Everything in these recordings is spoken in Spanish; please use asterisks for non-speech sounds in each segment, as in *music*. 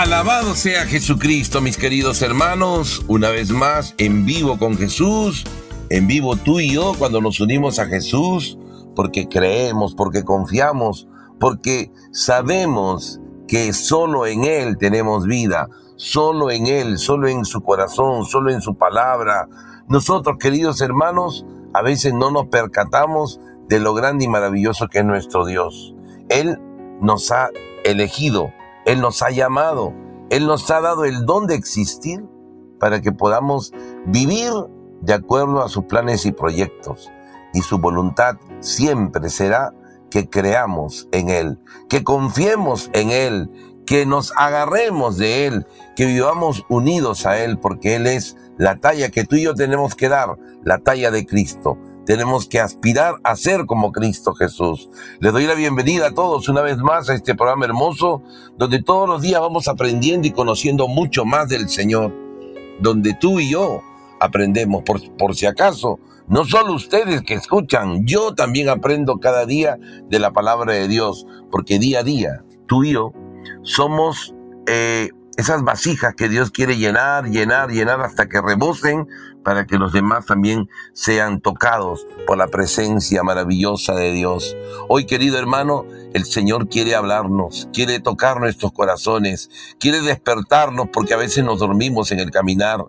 Alabado sea Jesucristo, mis queridos hermanos, una vez más en vivo con Jesús, en vivo tú y yo cuando nos unimos a Jesús, porque creemos, porque confiamos, porque sabemos que solo en Él tenemos vida, solo en Él, solo en su corazón, solo en su palabra. Nosotros, queridos hermanos, a veces no nos percatamos de lo grande y maravilloso que es nuestro Dios. Él nos ha elegido él nos ha llamado, Él nos ha dado el don de existir para que podamos vivir de acuerdo a sus planes y proyectos. Y su voluntad siempre será que creamos en Él, que confiemos en Él, que nos agarremos de Él, que vivamos unidos a Él, porque Él es la talla que tú y yo tenemos que dar, la talla de Cristo. Tenemos que aspirar a ser como Cristo Jesús. Les doy la bienvenida a todos una vez más a este programa hermoso, donde todos los días vamos aprendiendo y conociendo mucho más del Señor, donde tú y yo aprendemos, por, por si acaso, no solo ustedes que escuchan, yo también aprendo cada día de la palabra de Dios, porque día a día, tú y yo somos eh, esas vasijas que Dios quiere llenar, llenar, llenar hasta que rebosen para que los demás también sean tocados por la presencia maravillosa de Dios. Hoy, querido hermano, el Señor quiere hablarnos, quiere tocar nuestros corazones, quiere despertarnos porque a veces nos dormimos en el caminar.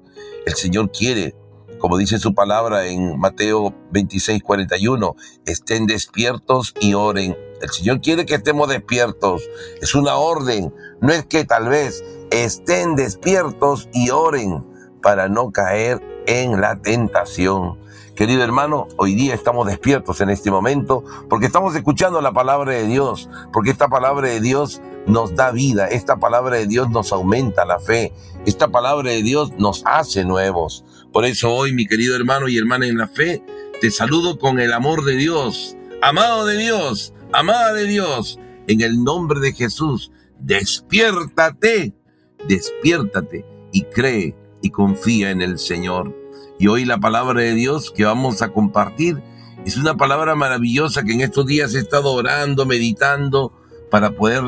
El Señor quiere, como dice su palabra en Mateo 26, 41, estén despiertos y oren. El Señor quiere que estemos despiertos. Es una orden. No es que tal vez estén despiertos y oren para no caer en la tentación. Querido hermano, hoy día estamos despiertos en este momento porque estamos escuchando la palabra de Dios, porque esta palabra de Dios nos da vida, esta palabra de Dios nos aumenta la fe, esta palabra de Dios nos hace nuevos. Por eso hoy, mi querido hermano y hermana en la fe, te saludo con el amor de Dios, amado de Dios, amada de Dios, en el nombre de Jesús, despiértate, despiértate y cree y confía en el Señor. Y hoy la palabra de Dios que vamos a compartir es una palabra maravillosa que en estos días he estado orando, meditando para poder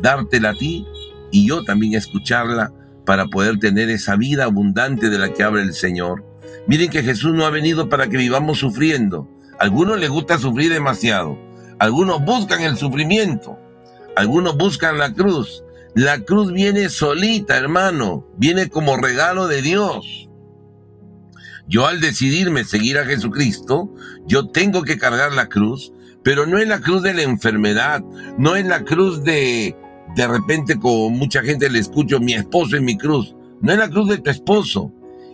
dártela a ti y yo también escucharla para poder tener esa vida abundante de la que habla el Señor. Miren que Jesús no ha venido para que vivamos sufriendo. algunos les gusta sufrir demasiado. Algunos buscan el sufrimiento. Algunos buscan la cruz. La cruz viene solita, hermano, viene como regalo de Dios. Yo al decidirme seguir a Jesucristo, yo tengo que cargar la cruz, pero no es la cruz de la enfermedad, no es la cruz de, de repente como mucha gente le escucho, mi esposo es mi cruz, no es la cruz de tu esposo,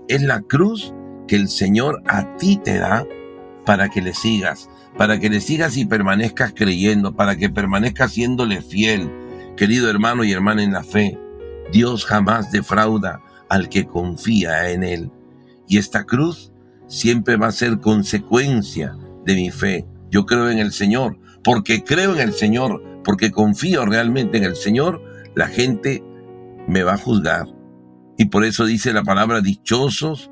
es la cruz que el Señor a ti te da para que le sigas, para que le sigas y permanezcas creyendo, para que permanezcas siéndole fiel, Querido hermano y hermana en la fe, Dios jamás defrauda al que confía en Él. Y esta cruz siempre va a ser consecuencia de mi fe. Yo creo en el Señor, porque creo en el Señor, porque confío realmente en el Señor, la gente me va a juzgar. Y por eso dice la palabra dichosos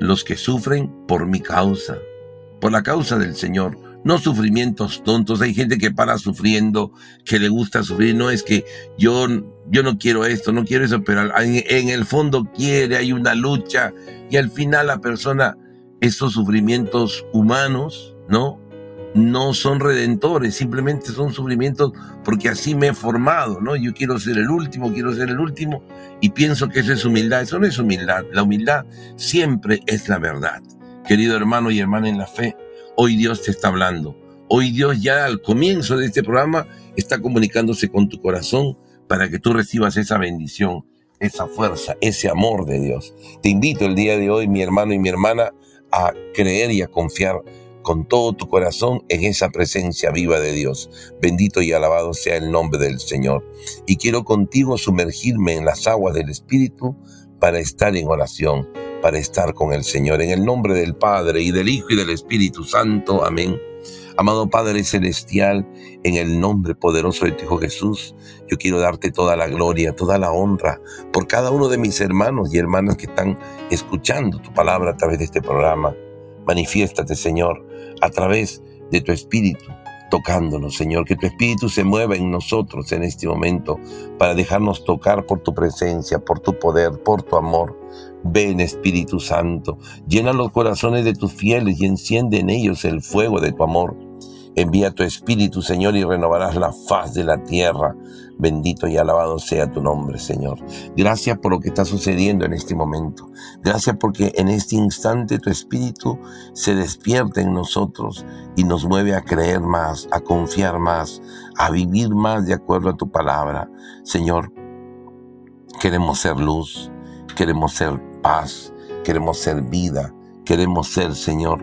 los que sufren por mi causa, por la causa del Señor no sufrimientos tontos. Hay gente que para sufriendo, que le gusta sufrir. No es que yo, yo no quiero esto, no quiero eso, pero en, el fondo quiere, hay una lucha y al final la persona, esos sufrimientos humanos, ¿no? No son redentores, simplemente son sufrimientos porque así me he formado, ¿no? Yo quiero ser el último, quiero ser el último y pienso que eso es humildad. Eso no es humildad. La humildad siempre es la verdad. Querido hermano y hermana en la fe, Hoy Dios te está hablando. Hoy Dios ya al comienzo de este programa está comunicándose con tu corazón para que tú recibas esa bendición, esa fuerza, ese amor de Dios. Te invito el día de hoy, mi hermano y mi hermana, a creer y a confiar con todo tu corazón en esa presencia viva de Dios. Bendito y alabado sea el nombre del Señor. Y quiero contigo sumergirme en las aguas del Espíritu para estar en oración para estar con el Señor. En el nombre del Padre y del Hijo y del Espíritu Santo. Amén. Amado Padre Celestial, en el nombre poderoso de tu Hijo Jesús, yo quiero darte toda la gloria, toda la honra por cada uno de mis hermanos y hermanas que están escuchando tu palabra a través de este programa. Manifiéstate, Señor, a través de tu Espíritu tocándonos, Señor, que tu Espíritu se mueva en nosotros en este momento para dejarnos tocar por tu presencia, por tu poder, por tu amor. Ven Espíritu Santo, llena los corazones de tus fieles y enciende en ellos el fuego de tu amor. Envía tu Espíritu, Señor, y renovarás la faz de la tierra. Bendito y alabado sea tu nombre, Señor. Gracias por lo que está sucediendo en este momento. Gracias porque en este instante tu Espíritu se despierta en nosotros y nos mueve a creer más, a confiar más, a vivir más de acuerdo a tu palabra. Señor, queremos ser luz, queremos ser paz, queremos ser vida, queremos ser, Señor,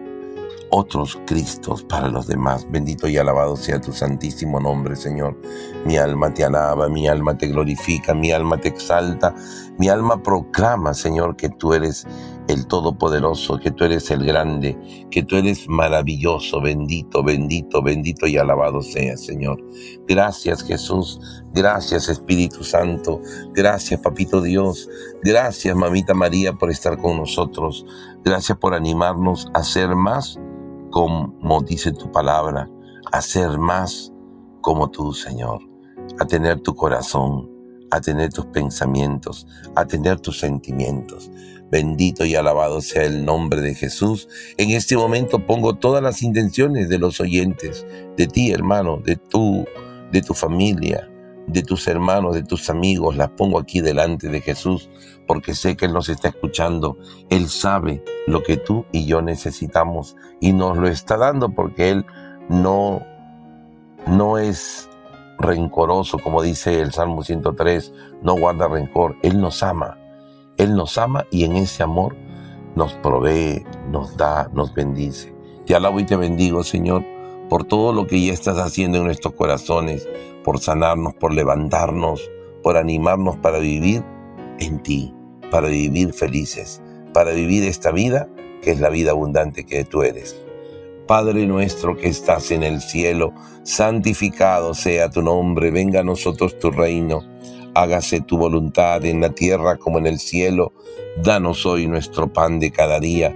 otros Cristos para los demás. Bendito y alabado sea tu santísimo nombre, Señor. Mi alma te alaba, mi alma te glorifica, mi alma te exalta, mi alma proclama, Señor, que tú eres el Todopoderoso, que tú eres el grande, que tú eres maravilloso, bendito, bendito, bendito y alabado sea, Señor. Gracias, Jesús. Gracias, Espíritu Santo. Gracias, Papito Dios. Gracias, Mamita María, por estar con nosotros. Gracias por animarnos a ser más como dice tu palabra, a ser más como tú, Señor, a tener tu corazón, a tener tus pensamientos, a tener tus sentimientos. Bendito y alabado sea el nombre de Jesús. En este momento pongo todas las intenciones de los oyentes, de ti, hermano, de tu, de tu familia, de tus hermanos, de tus amigos, las pongo aquí delante de Jesús, porque sé que Él nos está escuchando. Él sabe lo que tú y yo necesitamos y nos lo está dando porque Él no, no es rencoroso, como dice el Salmo 103, no guarda rencor. Él nos ama. Él nos ama y en ese amor nos provee, nos da, nos bendice. Te alabo y te bendigo, Señor, por todo lo que ya estás haciendo en nuestros corazones por sanarnos, por levantarnos, por animarnos para vivir en ti, para vivir felices, para vivir esta vida que es la vida abundante que tú eres. Padre nuestro que estás en el cielo, santificado sea tu nombre, venga a nosotros tu reino, hágase tu voluntad en la tierra como en el cielo. Danos hoy nuestro pan de cada día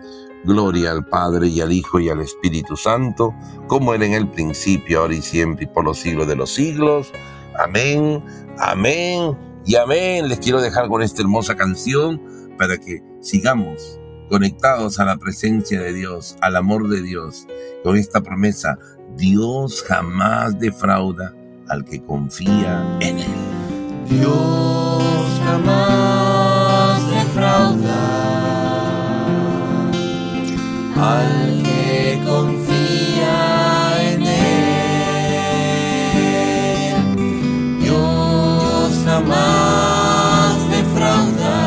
Gloria al Padre y al Hijo y al Espíritu Santo, como era en el principio, ahora y siempre y por los siglos de los siglos. Amén, amén y amén. Les quiero dejar con esta hermosa canción para que sigamos conectados a la presencia de Dios, al amor de Dios, con esta promesa, Dios jamás defrauda al que confía en Él. Dios jamás al que confía en él. Dios jamás defrauda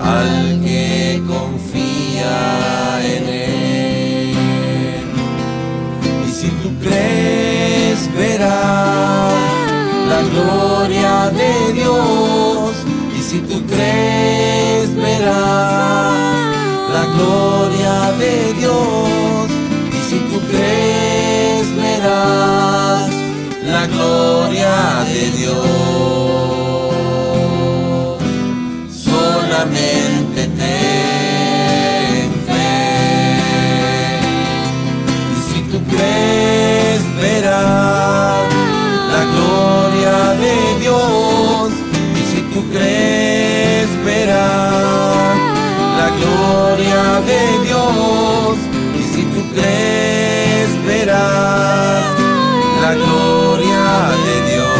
al que confía en él. Y si tú crees, verás la gloria de Dios. Y si tú crees, verás de Dios. Y si tú crees, verás la gloria de Dios. Solamente ten fe. Y si tú crees, verás la gloria de Dios. Y si tú crees, verás gloria de Dios. Y si tú crees, verás la gloria de Dios.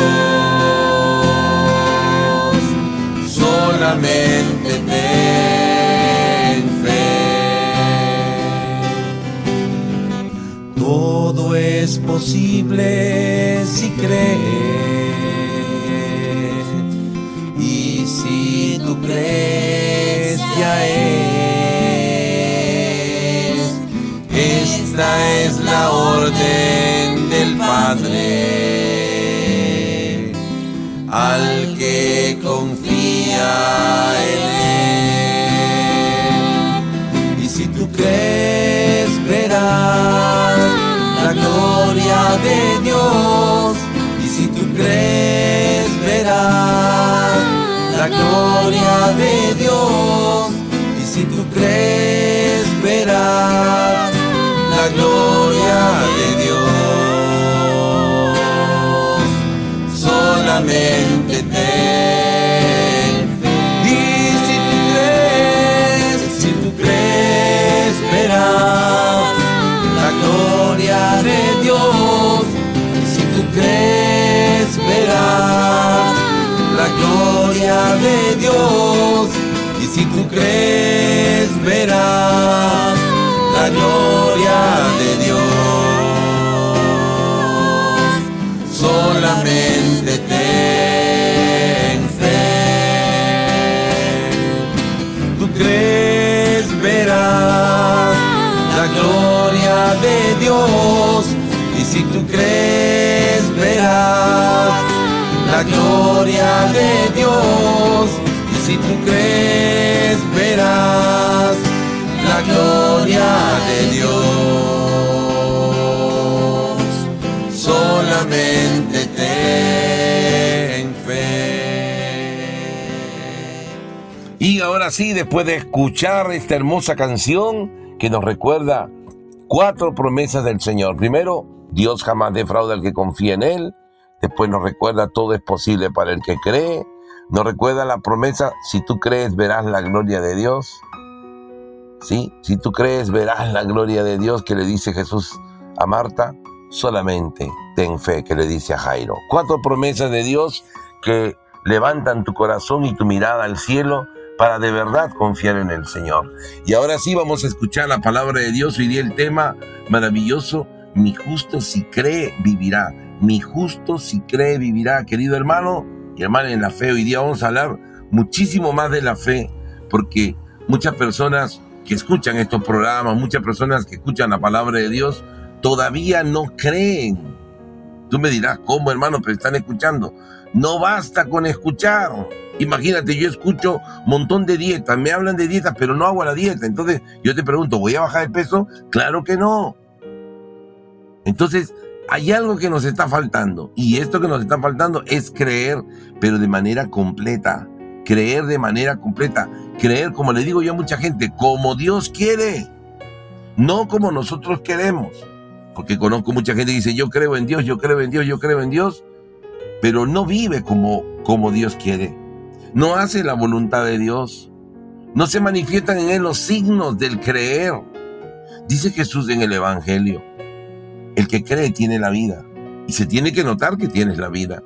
Solamente ten fe. Todo es posible si crees. Y si tú crees, ya es. Es la orden del Padre al que confía en él. Y si tú crees, verás la gloria de Dios. Y si tú crees, verás la gloria de Dios. Y si tú crees, verás la gloria de Dios. Solamente ten fe. Y si tú crees, si tú crees, verás la gloria de Dios. Y si tú crees, verás la gloria de Dios. Y si tú crees, verás la gloria de Dios. Solamente ten fe. Tú crees, verás la gloria de Dios. Y si tú crees, verás la gloria de Dios. Y si tú crees, verás la gloria de Dios. Solamente ten fe. Y ahora sí, después de escuchar esta hermosa canción que nos recuerda cuatro promesas del Señor. Primero, Dios jamás defrauda al que confía en Él. Después nos recuerda todo es posible para el que cree. Nos recuerda la promesa, si tú crees verás la gloria de Dios. ¿Sí? Si tú crees verás la gloria de Dios que le dice Jesús a Marta. Solamente ten fe que le dice a Jairo. Cuatro promesas de Dios que levantan tu corazón y tu mirada al cielo para de verdad confiar en el Señor. Y ahora sí vamos a escuchar la palabra de Dios. Hoy día el tema maravilloso, mi justo si cree vivirá. Mi justo si cree vivirá. Querido hermano y hermana en la fe, hoy día vamos a hablar muchísimo más de la fe, porque muchas personas que escuchan estos programas, muchas personas que escuchan la palabra de Dios, todavía no creen. Tú me dirás, ¿cómo hermano? Pero están escuchando. No basta con escuchar. Imagínate, yo escucho un montón de dietas, me hablan de dietas, pero no hago la dieta. Entonces yo te pregunto, ¿voy a bajar de peso? Claro que no. Entonces, hay algo que nos está faltando. Y esto que nos está faltando es creer, pero de manera completa. Creer de manera completa. Creer, como le digo yo a mucha gente, como Dios quiere. No como nosotros queremos. Porque conozco mucha gente que dice, yo creo en Dios, yo creo en Dios, yo creo en Dios. Pero no vive como, como Dios quiere. No hace la voluntad de Dios. No se manifiestan en él los signos del creer. Dice Jesús en el Evangelio. El que cree tiene la vida. Y se tiene que notar que tienes la vida.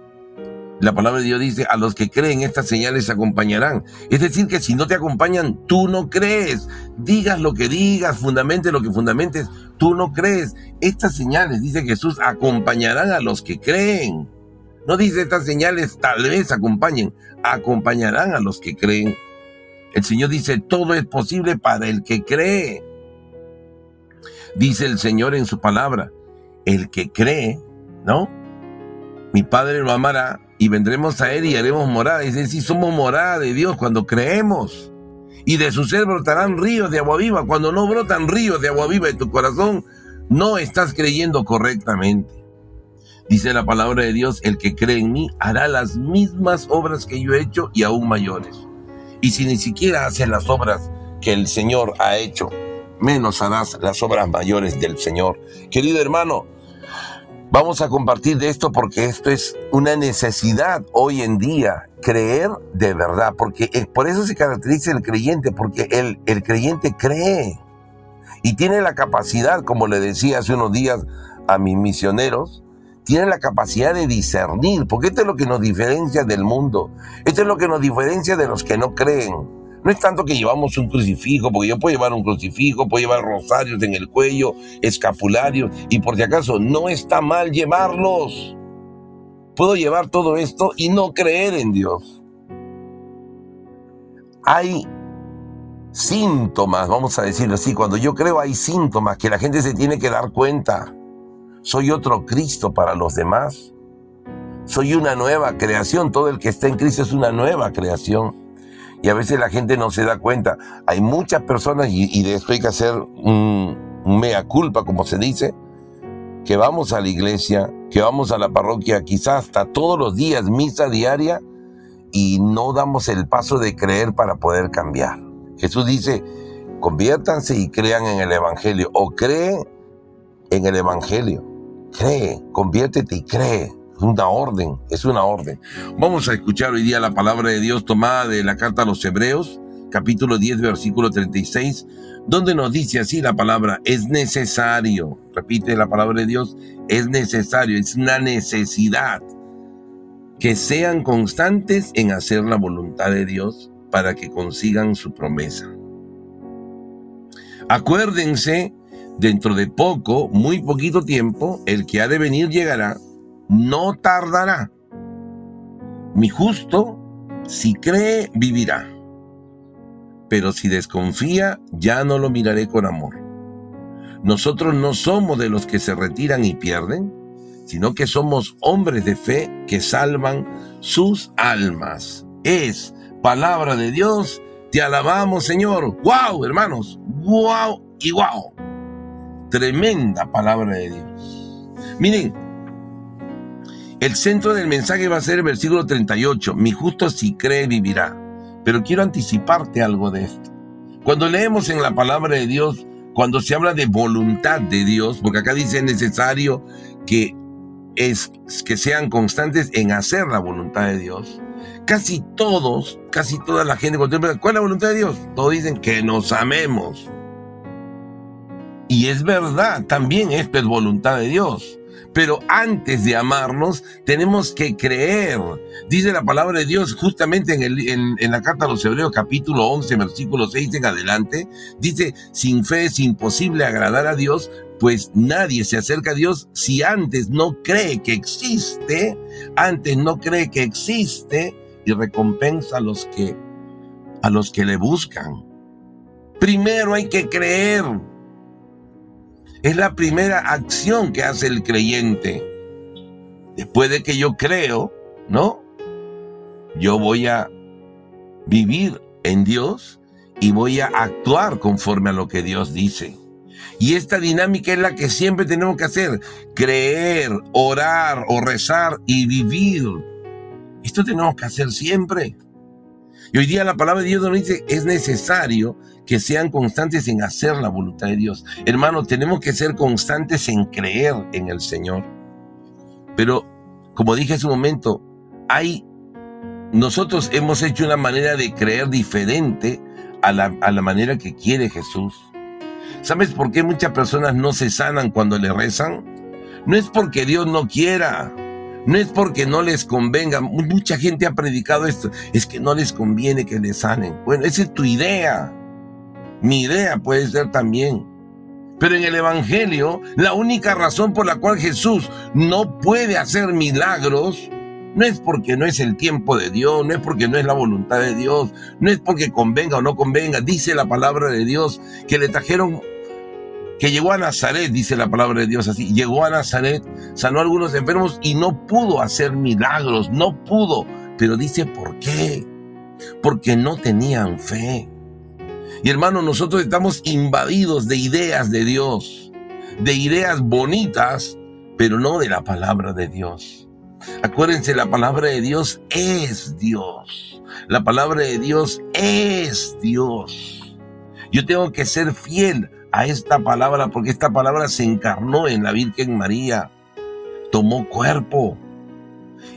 La palabra de Dios dice, a los que creen estas señales acompañarán. Es decir, que si no te acompañan, tú no crees. Digas lo que digas, fundamente lo que fundamentes, tú no crees. Estas señales, dice Jesús, acompañarán a los que creen. No dice estas señales tal vez acompañen, acompañarán a los que creen. El Señor dice, todo es posible para el que cree. Dice el Señor en su palabra, el que cree, ¿no? Mi Padre lo amará y vendremos a Él y haremos morada. Es decir, somos morada de Dios cuando creemos. Y de su ser brotarán ríos de agua viva. Cuando no brotan ríos de agua viva en tu corazón, no estás creyendo correctamente. Dice la palabra de Dios, el que cree en mí hará las mismas obras que yo he hecho y aún mayores. Y si ni siquiera haces las obras que el Señor ha hecho, menos harás las obras mayores del Señor. Querido hermano, vamos a compartir de esto porque esto es una necesidad hoy en día, creer de verdad, porque por eso se caracteriza el creyente, porque el, el creyente cree y tiene la capacidad, como le decía hace unos días a mis misioneros, tiene la capacidad de discernir, porque esto es lo que nos diferencia del mundo, esto es lo que nos diferencia de los que no creen. No es tanto que llevamos un crucifijo, porque yo puedo llevar un crucifijo, puedo llevar rosarios en el cuello, escapularios, y por si acaso no está mal llevarlos. Puedo llevar todo esto y no creer en Dios. Hay síntomas, vamos a decirlo así, cuando yo creo hay síntomas que la gente se tiene que dar cuenta. Soy otro Cristo para los demás. Soy una nueva creación. Todo el que está en Cristo es una nueva creación. Y a veces la gente no se da cuenta. Hay muchas personas, y, de esto hay que hacer un, un mea culpa, como se dice, que vamos a la iglesia, que vamos a la parroquia, quizás hasta todos los días, misa diaria, y no damos el paso de creer para poder cambiar. Jesús dice, conviértanse y crean en el Evangelio, o cree en el Evangelio. Cree, conviértete y cree. Es una orden, es una orden. Vamos a escuchar hoy día la palabra de Dios tomada de la carta a los Hebreos, capítulo 10, versículo 36, donde nos dice así la palabra, es necesario, repite la palabra de Dios, es necesario, es una necesidad que sean constantes en hacer la voluntad de Dios para que consigan su promesa. Acuérdense, dentro de poco, muy poquito tiempo, el que ha de venir llegará, no tardará. Mi justo, si cree, vivirá. Pero si desconfía, ya no lo miraré con amor. Nosotros no somos de los que se retiran y pierden, sino que somos hombres de fe que salvan sus almas. Es palabra de Dios. Te alabamos, Señor. ¡Wow, hermanos! ¡Wow y wow! Tremenda palabra de Dios. Miren, el centro del mensaje va a ser el versículo 38. Mi justo si cree vivirá. Pero quiero anticiparte algo de esto. Cuando leemos en la palabra de Dios, cuando se habla de voluntad de Dios, porque acá dice necesario que es que sean constantes en hacer la voluntad de Dios. Casi todos, casi toda la gente, ¿cuál es la voluntad de Dios? Todos dicen que nos amemos. Y es verdad, también esto es voluntad de Dios. Pero antes de amarnos, tenemos que creer. Dice la palabra de Dios justamente en, el, en, la carta a los Hebreos capítulo 11, versículo 6 en adelante. Dice, sin fe es imposible agradar a Dios, pues nadie se acerca a Dios si antes no cree que existe, antes no cree que existe y recompensa a los que a los que le buscan. Primero hay que creer. Es la primera acción que hace el creyente. Después de que yo creo, ¿no? Yo voy a vivir en Dios y voy a actuar conforme a lo que Dios dice. Y esta dinámica es la que siempre tenemos que hacer. Creer, orar o rezar y vivir. Esto tenemos que hacer siempre. Y hoy día la palabra de Dios nos dice, es necesario que sean constantes en hacer la voluntad de Dios. Hermano, tenemos que ser constantes en creer en el Señor. Pero, como dije hace un momento, hay, nosotros hemos hecho una manera de creer diferente a la, a la manera que quiere Jesús. ¿Sabes por qué muchas personas no se sanan cuando le rezan? No es porque Dios no quiera, no es porque no les convenga. Mucha gente ha predicado esto, es que no les conviene que le sanen. Bueno, esa es tu idea. Mi idea puede ser también. Pero en el Evangelio, la única razón por la cual Jesús no puede hacer milagros no es porque no es el tiempo de Dios, no es porque no es la voluntad de Dios, no es porque convenga o no convenga. Dice la palabra de Dios que le trajeron que llegó a Nazaret, dice la palabra de Dios así, llegó a Nazaret, sanó a algunos enfermos y no pudo hacer milagros, no pudo, pero dice por qué, porque no tenían fe. Y hermano, nosotros estamos invadidos de ideas de Dios, de ideas bonitas, pero no de la palabra de Dios. Acuérdense, la palabra de Dios es Dios. La palabra de Dios es Dios. Yo tengo que ser fiel a esta palabra, porque esta palabra se encarnó en la Virgen María, tomó cuerpo.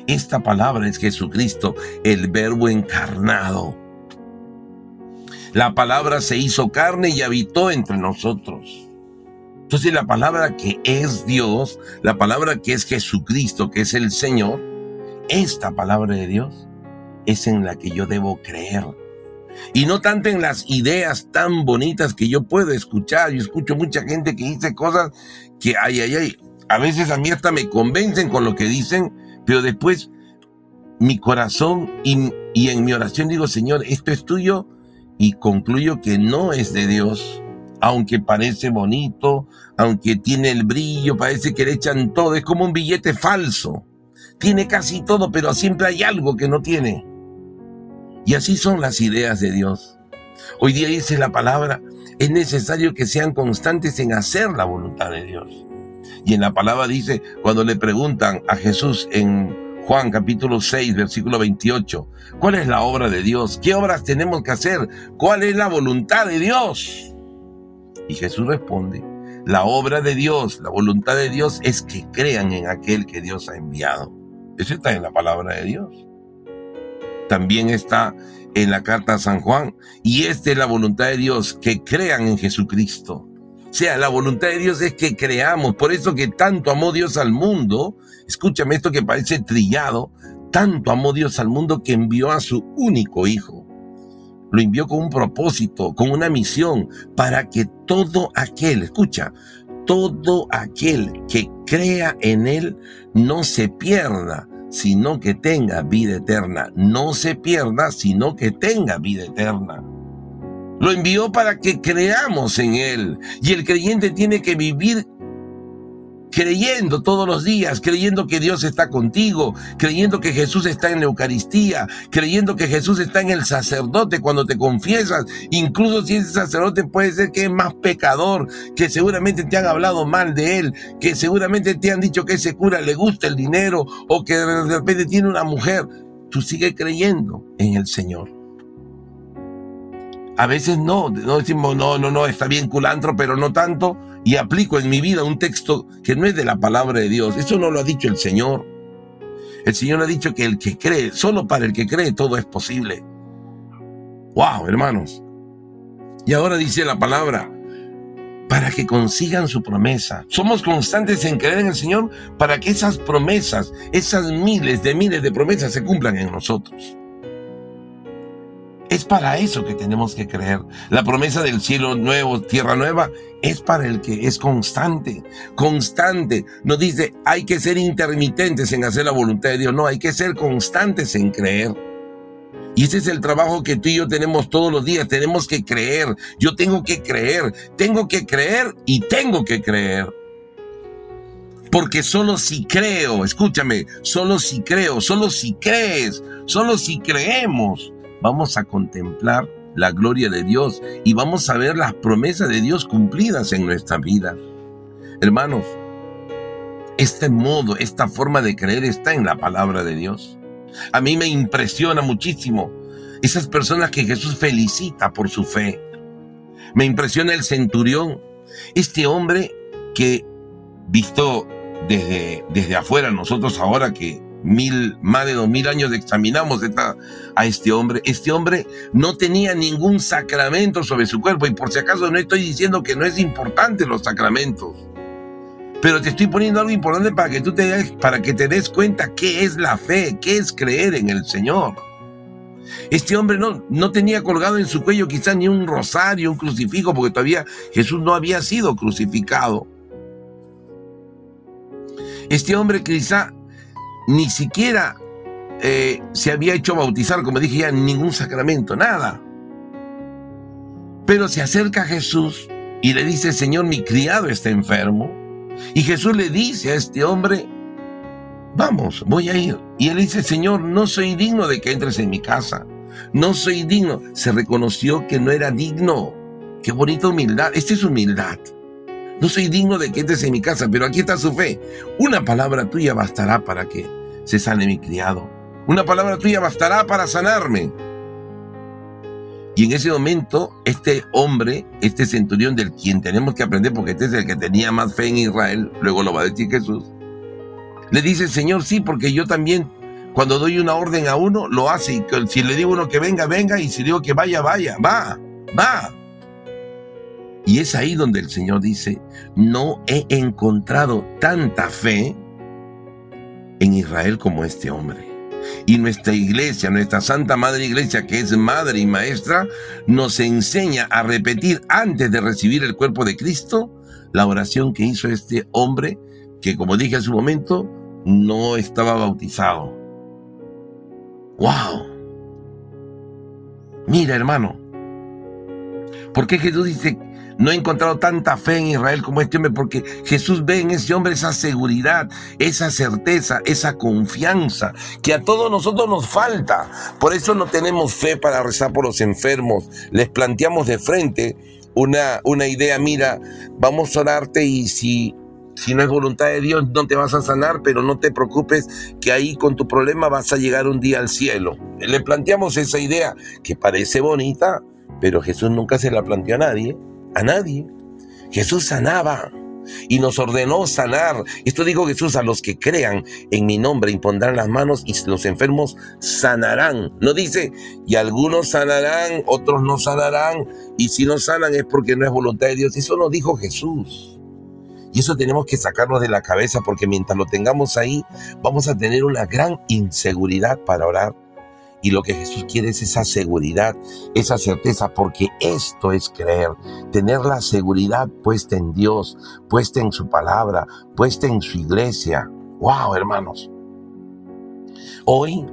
Esta palabra es Jesucristo, el verbo encarnado. La palabra se hizo carne y habitó entre nosotros. Entonces la palabra que es Dios, la palabra que es Jesucristo, que es el Señor, esta palabra de Dios es en la que yo debo creer y no tanto en las ideas tan bonitas que yo puedo escuchar. Yo escucho mucha gente que dice cosas que, ay, ay, ay, a veces a mí hasta me convencen con lo que dicen, pero después mi corazón y, y en mi oración digo, Señor, esto es tuyo y concluyo que no es de Dios, aunque parece bonito, aunque tiene el brillo, parece que le echan todo, es como un billete falso. Tiene casi todo, pero siempre hay algo que no tiene. Y así son las ideas de Dios. Hoy día dice la palabra, es necesario que sean constantes en hacer la voluntad de Dios. Y en la palabra dice, cuando le preguntan a Jesús en Juan capítulo 6, versículo 28, ¿cuál es la obra de Dios? ¿Qué obras tenemos que hacer? ¿Cuál es la voluntad de Dios? Y Jesús responde, la obra de Dios, la voluntad de Dios es que crean en aquel que Dios ha enviado. Eso está en la palabra de Dios. También está en la carta a San Juan. Y esta es la voluntad de Dios, que crean en Jesucristo. O sea, la voluntad de Dios es que creamos. Por eso que tanto amó Dios al mundo, escúchame esto que parece trillado, tanto amó Dios al mundo que envió a su único Hijo. Lo envió con un propósito, con una misión, para que todo aquel, escucha, todo aquel que crea en Él no se pierda, sino que tenga vida eterna. No se pierda, sino que tenga vida eterna. Lo envió para que creamos en Él. Y el creyente tiene que vivir creyendo todos los días, creyendo que Dios está contigo, creyendo que Jesús está en la Eucaristía, creyendo que Jesús está en el sacerdote cuando te confiesas, incluso si ese sacerdote puede ser que es más pecador, que seguramente te han hablado mal de él, que seguramente te han dicho que ese cura le gusta el dinero o que de repente tiene una mujer, tú sigue creyendo en el Señor. A veces no, no decimos, no, no, no, está bien culantro, pero no tanto y aplico en mi vida un texto que no es de la palabra de Dios. Eso no lo ha dicho el Señor. El Señor ha dicho que el que cree, solo para el que cree todo es posible. ¡Wow, hermanos! Y ahora dice la palabra, para que consigan su promesa. Somos constantes en creer en el Señor para que esas promesas, esas miles de miles de promesas se cumplan en nosotros. Es para eso que tenemos que creer. La promesa del cielo nuevo, tierra nueva, es para el que es constante, constante. No dice, hay que ser intermitentes en hacer la voluntad de Dios. No, hay que ser constantes en creer. Y ese es el trabajo que tú y yo tenemos todos los días. Tenemos que creer. Yo tengo que creer. Tengo que creer y tengo que creer. Porque solo si creo, escúchame, solo si creo, solo si crees, solo si creemos, vamos a contemplar la gloria de Dios y vamos a ver las promesas de Dios cumplidas en nuestra vida. Hermanos, este modo, esta forma de creer está en la palabra de Dios. A mí me impresiona muchísimo esas personas que Jesús felicita por su fe. Me impresiona el centurión, este hombre que, visto desde, desde afuera, nosotros ahora que mil, más de dos mil años examinamos a este hombre. Este hombre no tenía ningún sacramento sobre su cuerpo y por si acaso no estoy diciendo que no es importante los sacramentos. Pero te estoy poniendo algo importante para que tú te des, para que te des cuenta qué es la fe, qué es creer en el Señor. Este hombre no, no tenía colgado en su cuello quizás ni un rosario, un crucifijo, porque todavía Jesús no había sido crucificado. Este hombre quizá ni siquiera eh, se había hecho bautizar, como dije ya, ningún sacramento, nada. Pero se acerca a Jesús y le dice, Señor, mi criado está enfermo. Y Jesús le dice a este hombre, vamos, voy a ir. Y él dice, Señor, no soy digno de que entres en mi casa. No soy digno. Se reconoció que no era digno. Qué bonita humildad. Esta es humildad. No soy digno de que entres en mi casa, pero aquí está su fe. Una palabra tuya bastará para que se sane mi criado. Una palabra tuya bastará para sanarme. Y en ese momento, este hombre, este centurión del quien tenemos que aprender, porque este es el que tenía más fe en Israel, luego lo va a decir Jesús, le dice, Señor, sí, porque yo también, cuando doy una orden a uno, lo hace. Y si le digo a uno que venga, venga, y si digo que vaya, vaya, va, va. Y es ahí donde el Señor dice, no he encontrado tanta fe en Israel como este hombre. Y nuestra iglesia, nuestra Santa Madre Iglesia, que es madre y maestra, nos enseña a repetir antes de recibir el cuerpo de Cristo la oración que hizo este hombre, que como dije hace un momento, no estaba bautizado. ¡Wow! Mira, hermano, ¿Por qué Jesús dice, no he encontrado tanta fe en Israel como este hombre? Porque Jesús ve en ese hombre esa seguridad, esa certeza, esa confianza que a todos nosotros nos falta. Por eso no tenemos fe para rezar por los enfermos. Les planteamos de frente una, una idea, mira, vamos a orarte y si si no es voluntad de Dios, no te vas a sanar, pero no te preocupes que ahí con tu problema vas a llegar un día al cielo. Le planteamos esa idea que parece bonita, pero Jesús nunca se la planteó a nadie, a nadie. Jesús sanaba y nos ordenó sanar. Esto dijo Jesús, a los que crean en mi nombre impondrán las manos y los enfermos sanarán. No dice, y algunos sanarán, otros no sanarán, y si no sanan es porque no es voluntad de Dios. Eso no dijo Jesús. Y eso tenemos que sacarnos de la cabeza porque mientras lo tengamos ahí, vamos a tener una gran inseguridad para orar. Y lo que Jesús quiere es esa seguridad, esa certeza, porque esto es creer, tener la seguridad puesta en Dios, puesta en su palabra, puesta en su iglesia. ¡Wow, hermanos! Hoy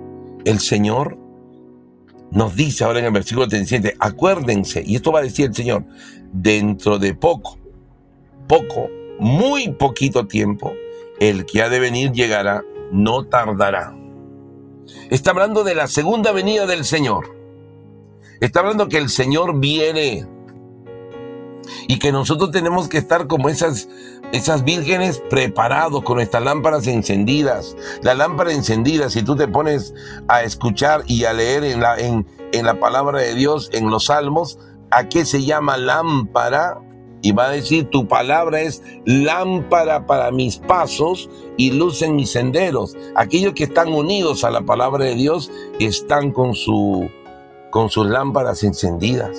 el Señor nos dice ahora en el versículo 37, acuérdense, y esto va a decir el Señor, dentro de poco, poco, muy poquito tiempo, el que ha de venir llegará, no tardará. Está hablando de la segunda venida del Señor. Está hablando que el Señor viene y que nosotros tenemos que estar como esas, esas vírgenes preparados con nuestras lámparas encendidas. La lámpara encendida, si tú te pones a escuchar y a leer en la, en, en la palabra de Dios, en los salmos, ¿a qué se llama lámpara? Y va a decir, tu palabra es lámpara para mis pasos y luz en mis senderos. Aquellos que están unidos a la palabra de Dios están con, su, con sus lámparas encendidas.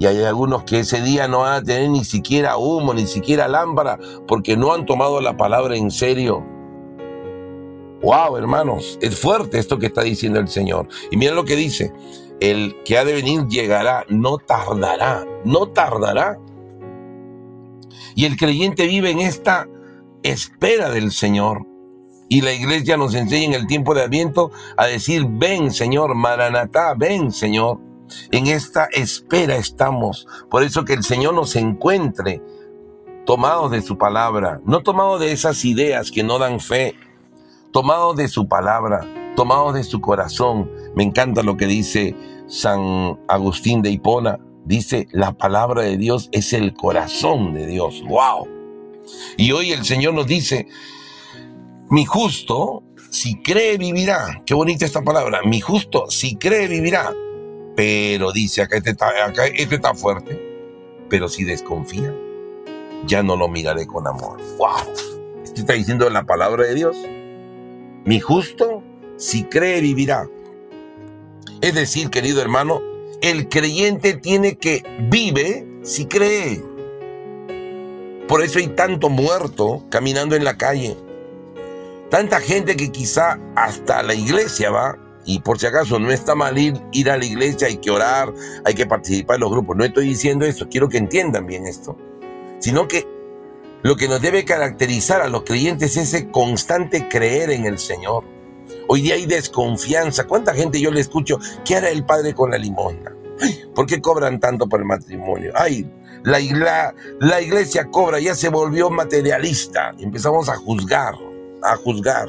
Y hay algunos que ese día no van a tener ni siquiera humo, ni siquiera lámpara, porque no han tomado la palabra en serio. Wow, hermanos, es fuerte esto que está diciendo el Señor. Y miren lo que dice el que ha de venir llegará, no tardará, no tardará. Y el creyente vive en esta espera del Señor. Y la iglesia nos enseña en el tiempo de Adviento a decir, ven Señor, Maranatá, ven Señor. En esta espera estamos. Por eso que el Señor nos encuentre tomados de su palabra, no tomados de esas ideas que no dan fe, tomados de su palabra, tomados de su corazón. Me encanta lo que dice San Agustín de Hipona. Dice, la palabra de Dios es el corazón de Dios. ¡Wow! Y hoy el Señor nos dice, mi justo, si cree, vivirá. Qué bonita esta palabra. Mi justo, si cree, vivirá. Pero dice, acá este está, este fuerte. Pero si desconfía, ya no lo miraré con amor. ¡Wow! Esto está diciendo la palabra de Dios. Mi justo, si cree, vivirá. Es decir, querido hermano, el creyente tiene que vive si cree. Por eso hay tanto muerto caminando en la calle. Tanta gente que quizá hasta la iglesia va, y por si acaso no está mal ir, ir a la iglesia, hay que orar, hay que participar en los grupos. No estoy diciendo eso, quiero que entiendan bien esto. Sino que lo que nos debe caracterizar a los creyentes es ese constante creer en el Señor Hoy día hay desconfianza. ¿Cuánta gente yo le escucho? ¿Qué hará el padre con la limosna? ¿Por qué cobran tanto por el matrimonio? Ay, la, la iglesia cobra, ya se volvió materialista. Empezamos a juzgar, a juzgar.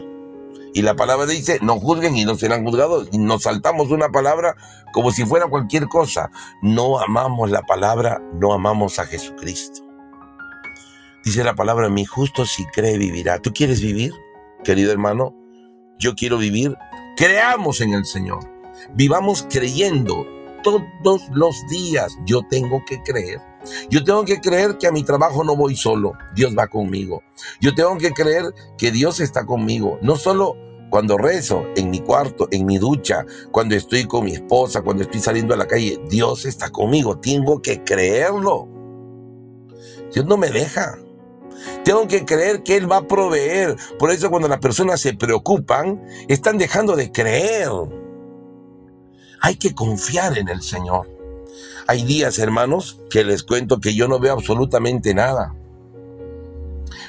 Y la palabra dice, no juzguen y no serán juzgados. Y nos saltamos una palabra como si fuera cualquier cosa. No amamos la palabra, no amamos a Jesucristo. Dice la palabra, mi justo si cree vivirá. ¿Tú quieres vivir, querido hermano? Yo quiero vivir, creamos en el Señor. Vivamos creyendo todos los días. Yo tengo que creer. Yo tengo que creer que a mi trabajo no voy solo. Dios va conmigo. Yo tengo que creer que Dios está conmigo. No solo cuando rezo, en mi cuarto, en mi ducha, cuando estoy con mi esposa, cuando estoy saliendo a la calle. Dios está conmigo. Tengo que creerlo. Dios no me deja. Tengo que creer que Él va a proveer. Por eso cuando las personas se preocupan, están dejando de creer. Hay que confiar en el Señor. Hay días, hermanos, que les cuento que yo no veo absolutamente nada.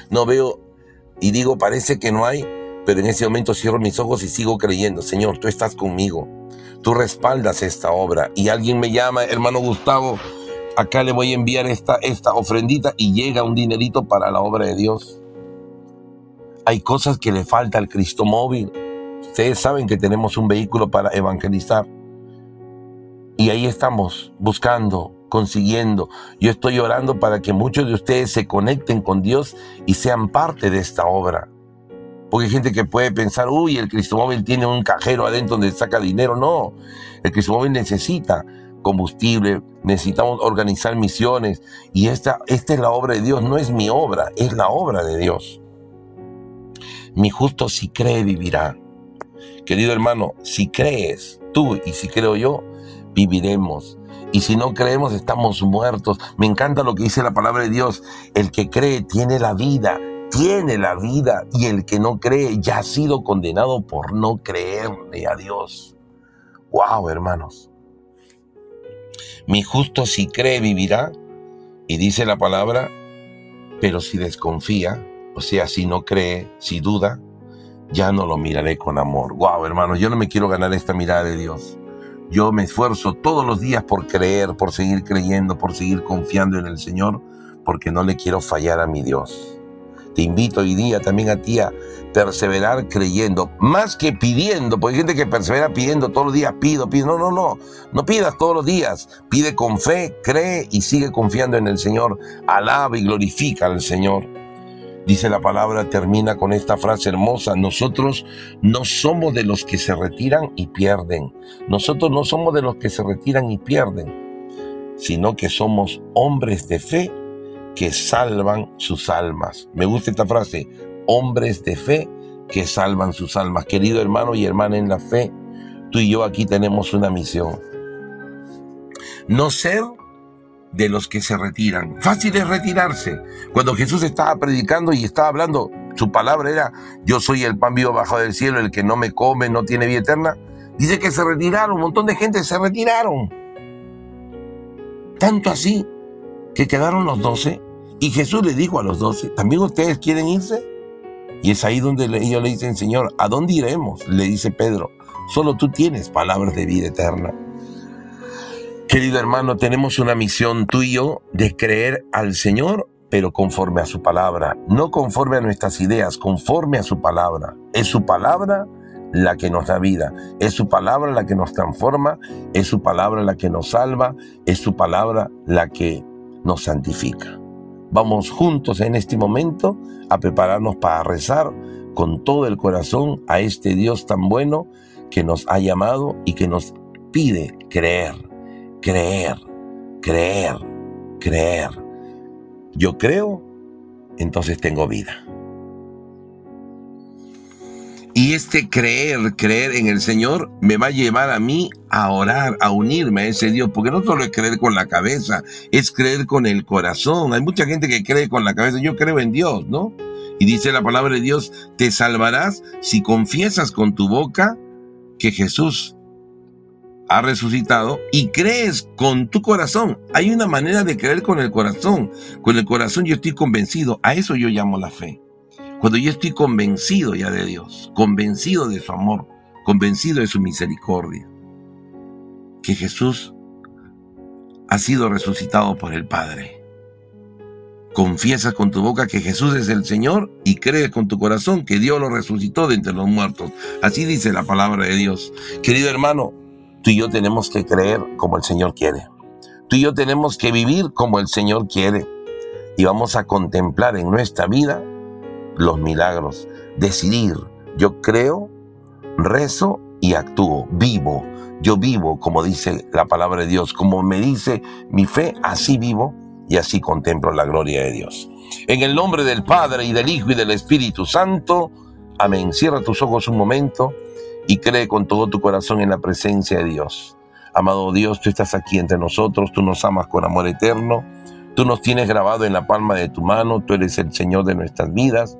No veo y digo, parece que no hay, pero en ese momento cierro mis ojos y sigo creyendo. Señor, tú estás conmigo. tú respaldas esta obra y alguien me llama, hermano Gustavo, acá le voy a enviar esta, esta ofrendita y llega un dinerito para la obra de Dios. Hay cosas que le falta al Cristo móvil. Ustedes saben que tenemos un vehículo para evangelizar. Y ahí estamos buscando, consiguiendo. Yo estoy orando para que muchos de ustedes se conecten con Dios y sean parte de esta obra. Porque hay gente que puede pensar, uy, el Cristo móvil tiene un cajero adentro donde saca dinero. No, el Cristo móvil necesita combustible, necesitamos organizar misiones. Y esta, esta es la obra de Dios, no es mi obra, es la obra de Dios. Mi justo si cree vivirá. Querido hermano, si crees tú y si creo yo, viviremos. Y si no creemos, estamos muertos. Me encanta lo que dice la palabra de Dios. El que cree tiene la vida, tiene la vida. Y el que no cree ya ha sido condenado por no creerle a Dios. Wow, hermanos. Mi justo si cree vivirá. Y dice la palabra, pero si desconfía, o sea, si no cree, si duda, ya no lo miraré con amor. Wow, hermanos, yo no me quiero ganar esta mirada de Dios. Yo me esfuerzo todos los días por creer, por seguir creyendo, por seguir confiando en el Señor, porque no le quiero fallar a mi Dios. Te invito hoy día también a ti a perseverar creyendo, más que pidiendo, porque hay gente que persevera pidiendo todos los días, pido, pido. No, no, no, no pidas todos los días. Pide con fe, cree y sigue confiando en el Señor. Alaba y glorifica al Señor. Dice la palabra, termina con esta frase hermosa, nosotros no somos de los que se retiran y pierden, nosotros no somos de los que se retiran y pierden, sino que somos hombres de fe que salvan sus almas. Me gusta esta frase, hombres de fe que salvan sus almas. Querido hermano y hermana en la fe, tú y yo aquí tenemos una misión. No ser de los que se retiran. Fácil es retirarse. Cuando Jesús estaba predicando y estaba hablando, su palabra era, yo soy el pan vivo bajo del cielo, el que no me come no tiene vida eterna. Dice que se retiraron, un montón de gente se retiraron. Tanto así que quedaron los doce y Jesús le dijo a los doce, ¿también ustedes quieren irse? Y es ahí donde ellos le dicen, Señor, ¿a dónde iremos? Le dice Pedro, solo tú tienes palabras de vida eterna. Querido hermano, tenemos una misión tú y yo de creer al Señor, pero conforme a su palabra, no conforme a nuestras ideas, conforme a su palabra. Es su palabra la que nos da vida, es su palabra la que nos transforma, es su palabra la que nos salva, es su palabra la que nos santifica. Vamos juntos en este momento a prepararnos para rezar con todo el corazón a este Dios tan bueno que nos ha llamado y que nos pide creer creer, creer, creer. Yo creo, entonces tengo vida. Y este creer, creer en el Señor me va a llevar a mí a orar, a unirme a ese Dios, porque no solo es creer con la cabeza, es creer con el corazón. Hay mucha gente que cree con la cabeza, yo creo en Dios, ¿no? Y dice la palabra de Dios, te salvarás si confiesas con tu boca que Jesús ha resucitado y crees con tu corazón. Hay una manera de creer con el corazón. Con el corazón yo estoy convencido. A eso yo llamo la fe. Cuando yo estoy convencido ya de Dios, convencido de su amor, convencido de su misericordia, que Jesús ha sido resucitado por el Padre. Confiesas con tu boca que Jesús es el Señor y crees con tu corazón que Dios lo resucitó de entre los muertos. Así dice la palabra de Dios. Querido hermano, Tú y yo tenemos que creer como el Señor quiere. Tú y yo tenemos que vivir como el Señor quiere. Y vamos a contemplar en nuestra vida los milagros. Decidir, yo creo, rezo y actúo, vivo. Yo vivo como dice la palabra de Dios, como me dice mi fe, así vivo y así contemplo la gloria de Dios. En el nombre del Padre y del Hijo y del Espíritu Santo, amén. Cierra tus ojos un momento y cree con todo tu corazón en la presencia de Dios. Amado Dios, tú estás aquí entre nosotros, tú nos amas con amor eterno, tú nos tienes grabado en la palma de tu mano, tú eres el Señor de nuestras vidas.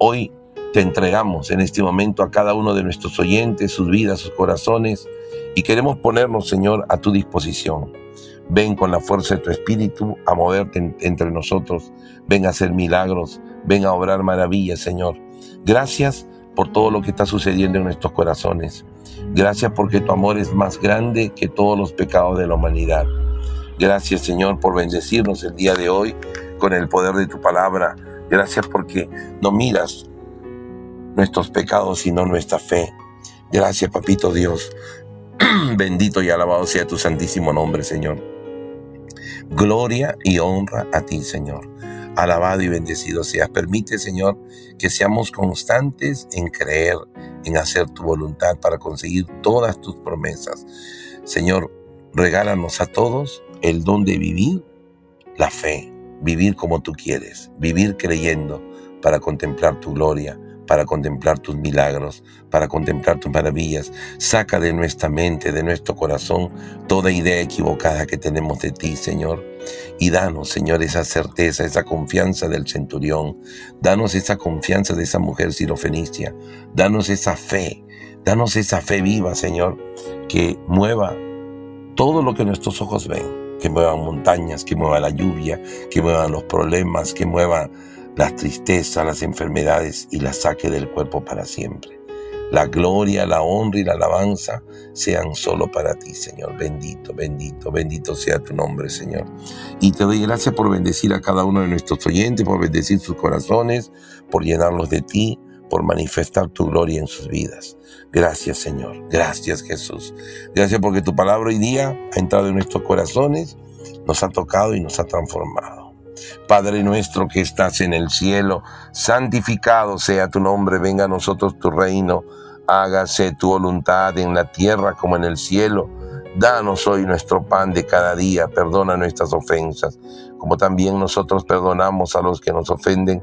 Hoy te entregamos en este momento a cada uno de nuestros oyentes, sus vidas, sus corazones, y queremos ponernos, Señor, a tu disposición. Ven con la fuerza de tu espíritu a moverte entre nosotros. Ven a hacer milagros. Ven a obrar maravillas, Señor. Gracias por todo lo que está sucediendo en nuestros corazones. Gracias porque tu amor es más grande que todos los pecados de la humanidad. Gracias Señor por bendecirnos el día de hoy con el poder de tu palabra. Gracias porque no miras nuestros pecados sino nuestra fe. Gracias Papito Dios. *clears throat* Bendito y alabado sea tu santísimo nombre Señor. Gloria y honra a ti Señor. Alabado y bendecido seas. Permite Señor que seamos constantes en creer, en hacer tu voluntad para conseguir todas tus promesas. Señor, regálanos a todos el don de vivir la fe, vivir como tú quieres, vivir creyendo para contemplar tu gloria, para contemplar tus milagros, para contemplar tus maravillas. Saca de nuestra mente, de nuestro corazón, toda idea equivocada que tenemos de ti, Señor. Y danos, Señor, esa certeza, esa confianza del centurión. Danos esa confianza de esa mujer sirofenicia. Danos esa fe. Danos esa fe viva, Señor, que mueva todo lo que nuestros ojos ven que muevan montañas, que mueva la lluvia, que muevan los problemas, que mueva las tristezas, las enfermedades y las saque del cuerpo para siempre. La gloria, la honra y la alabanza sean solo para ti, Señor. Bendito, bendito, bendito sea tu nombre, Señor. Y te doy gracias por bendecir a cada uno de nuestros oyentes, por bendecir sus corazones, por llenarlos de ti, por manifestar tu gloria en sus vidas. Gracias Señor, gracias Jesús. Gracias porque tu palabra hoy día ha entrado en nuestros corazones, nos ha tocado y nos ha transformado. Padre nuestro que estás en el cielo, santificado sea tu nombre, venga a nosotros tu reino, hágase tu voluntad en la tierra como en el cielo. Danos hoy nuestro pan de cada día, perdona nuestras ofensas, como también nosotros perdonamos a los que nos ofenden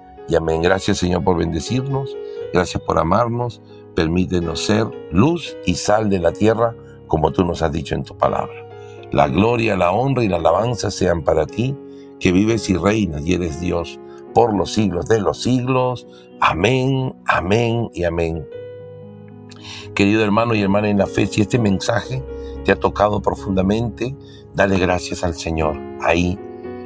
y amén. Gracias Señor por bendecirnos, gracias por amarnos, permítenos ser luz y sal de la tierra como tú nos has dicho en tu palabra. La gloria, la honra y la alabanza sean para ti, que vives y reinas y eres Dios por los siglos de los siglos. Amén, amén y amén. Querido hermano y hermana en la fe, si este mensaje te ha tocado profundamente, dale gracias al Señor ahí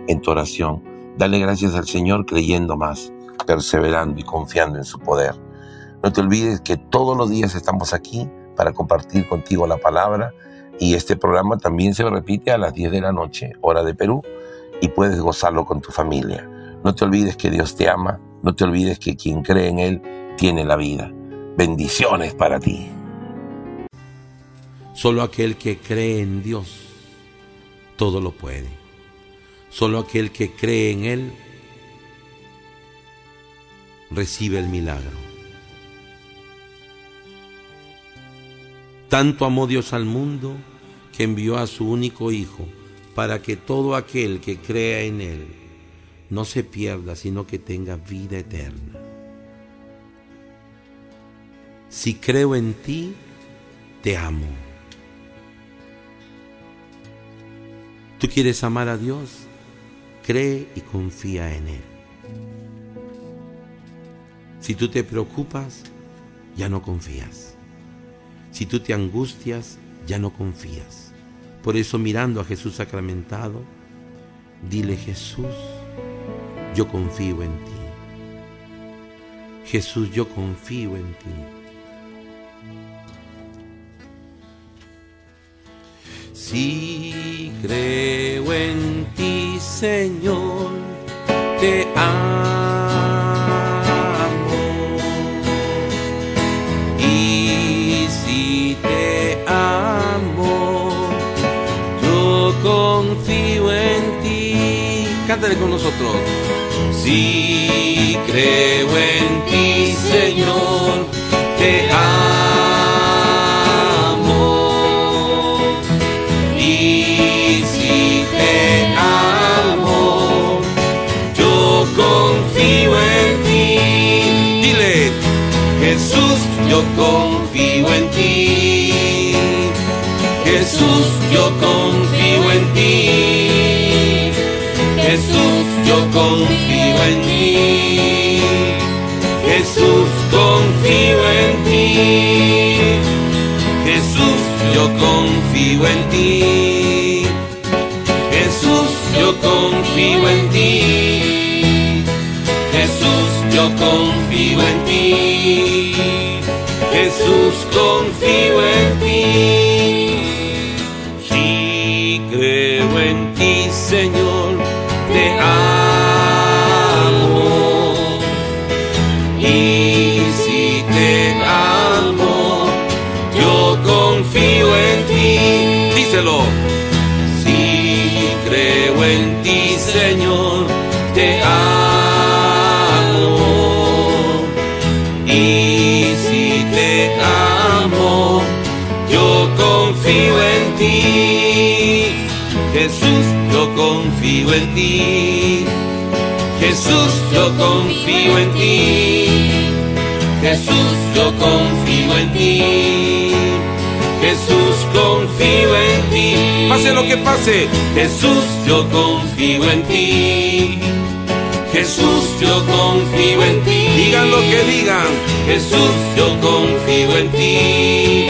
en tu oración. Dale gracias al Señor creyendo más perseverando y confiando en su poder. No te olvides que todos los días estamos aquí para compartir contigo la palabra y este programa también se repite a las 10 de la noche, hora de Perú, y puedes gozarlo con tu familia. No te olvides que Dios te ama, no te olvides que quien cree en Él tiene la vida. Bendiciones para ti. Solo aquel que cree en Dios todo lo puede. Solo aquel que cree en Él recibe el milagro. Tanto amó Dios al mundo que envió a su único Hijo para que todo aquel que crea en Él no se pierda, sino que tenga vida eterna. Si creo en ti, te amo. ¿Tú quieres amar a Dios? Cree y confía en Él. Si tú te preocupas, ya no confías. Si tú te angustias, ya no confías. Por eso mirando a Jesús sacramentado, dile Jesús, yo confío en ti. Jesús, yo confío en ti. Si creo en ti, Señor, te amo. Cántale con nosotros. Si creo en ti, Señor, te amo. Y si te amo, yo confío en ti. Dile, Jesús, yo confío en ti. Jesús, yo confío Jesús, yo confío en ti. Jesús, confío en ti. Jesús, yo confío en ti. Jesús, yo confío en ti. Jesús, yo confío en ti. Jesús, confío en ti. Sí, creo en ti, Señor, Díselo. Sí, creo en ti, Señor, te amo. Y si te amo, yo confío en ti. Jesús, yo confío en ti. Jesús, yo confío en ti. Jesús, yo confío en ti. Jesús, confío en ti. Pase lo que pase. Jesús, yo confío en ti. Jesús, yo confío en ti. Digan lo que digan. Jesús, yo confío en ti.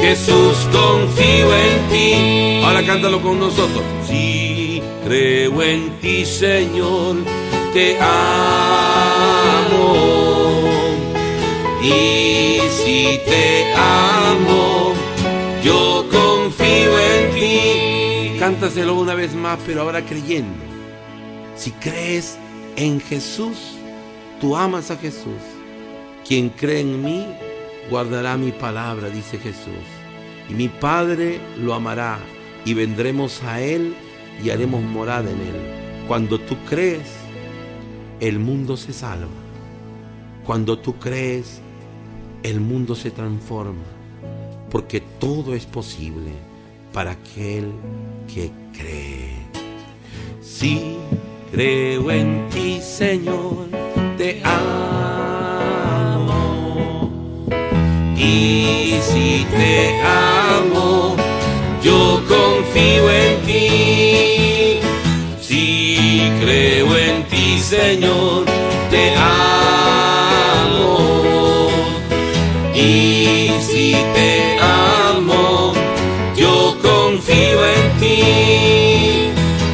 Jesús, confío en ti. Ahora cántalo con nosotros. Sí, creo en ti, Señor. Te amo. Y si te amo, Cántaselo una vez más, pero ahora creyendo. Si crees en Jesús, tú amas a Jesús. Quien cree en mí, guardará mi palabra, dice Jesús. Y mi Padre lo amará y vendremos a Él y haremos morada en Él. Cuando tú crees, el mundo se salva. Cuando tú crees, el mundo se transforma. Porque todo es posible para aquel que cree. Sí, creo en ti, Señor, te amo. Y si te amo, yo confío en ti. Si creo en ti, Señor, te amo.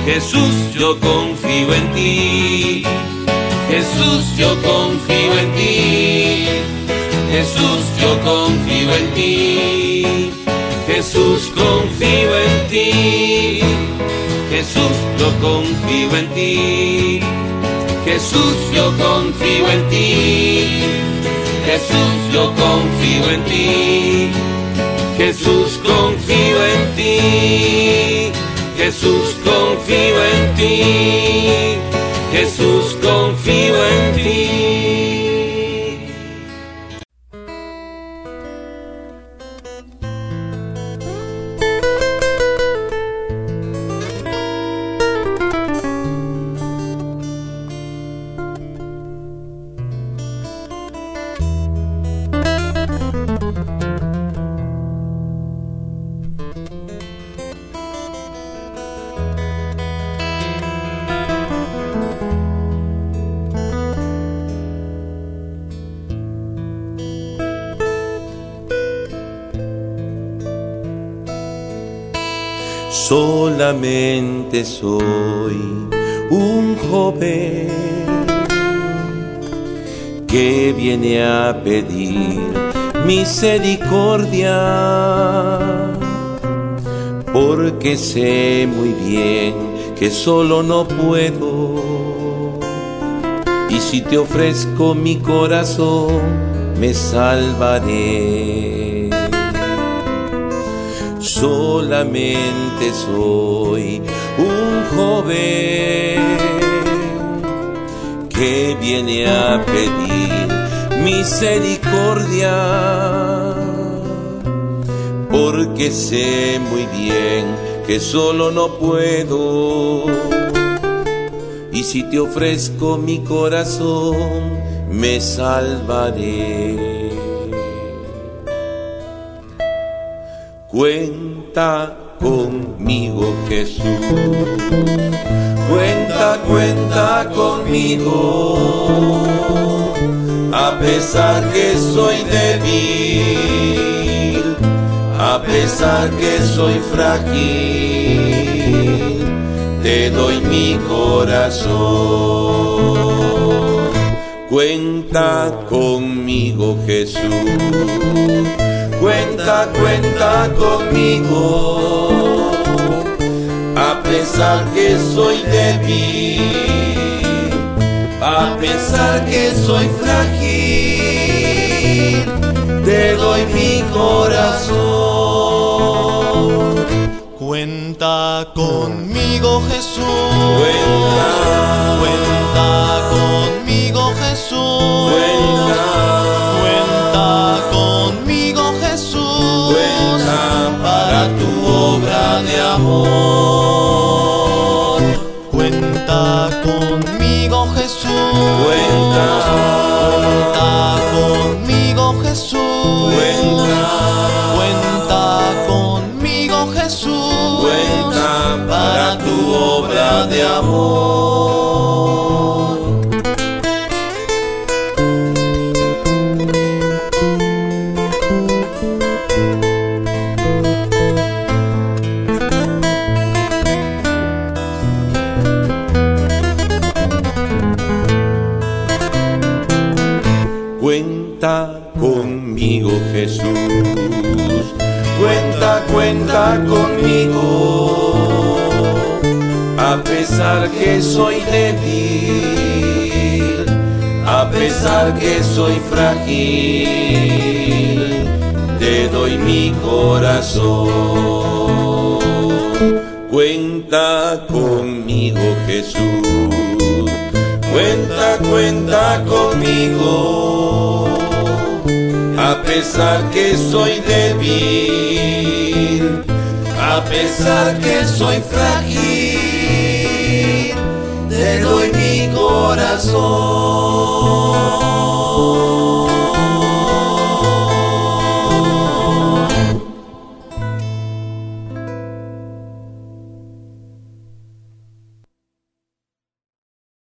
Jesús, yo confío en ti. Jesús, yo confío en ti. Jesús, yo confío en ti. Jesús, confío en ti. Jesús, yo confío en ti. Jesús, yo confío en ti. Jesús, yo confío en ti. Jesús, confío en ti. Jesús, confío en ti. Jesús, confío en ti. Solamente soy un joven que viene a pedir misericordia, porque sé muy bien que solo no puedo. Y si te ofrezco mi corazón, me salvaré solamente soy un joven que viene a pedir misericordia, porque sé muy bien que solo no puedo. Y si te ofrezco mi corazón, me salvaré. Cuenta conmigo Jesús. Cuenta, cuenta conmigo. A pesar que soy débil, a pesar que soy frágil, te doy mi corazón. Cuenta conmigo Jesús cuenta, cuenta conmigo. A pesar que soy débil, a pesar que soy frágil, te doy mi corazón. Cuenta conmigo Jesús. Cuenta, cuenta conmigo Jesús. Cuenta, cuenta conmigo obra de amor. Cuenta conmigo Jesús. Cuenta, cuenta conmigo Jesús. Cuenta, cuenta conmigo Jesús. Cuenta para tu obra de amor. Que soy débil, a pesar que soy frágil, te doy mi corazón. Cuenta conmigo Jesús, cuenta, cuenta conmigo a pesar que soy débil, a pesar que soy frágil, te doy mi corazón.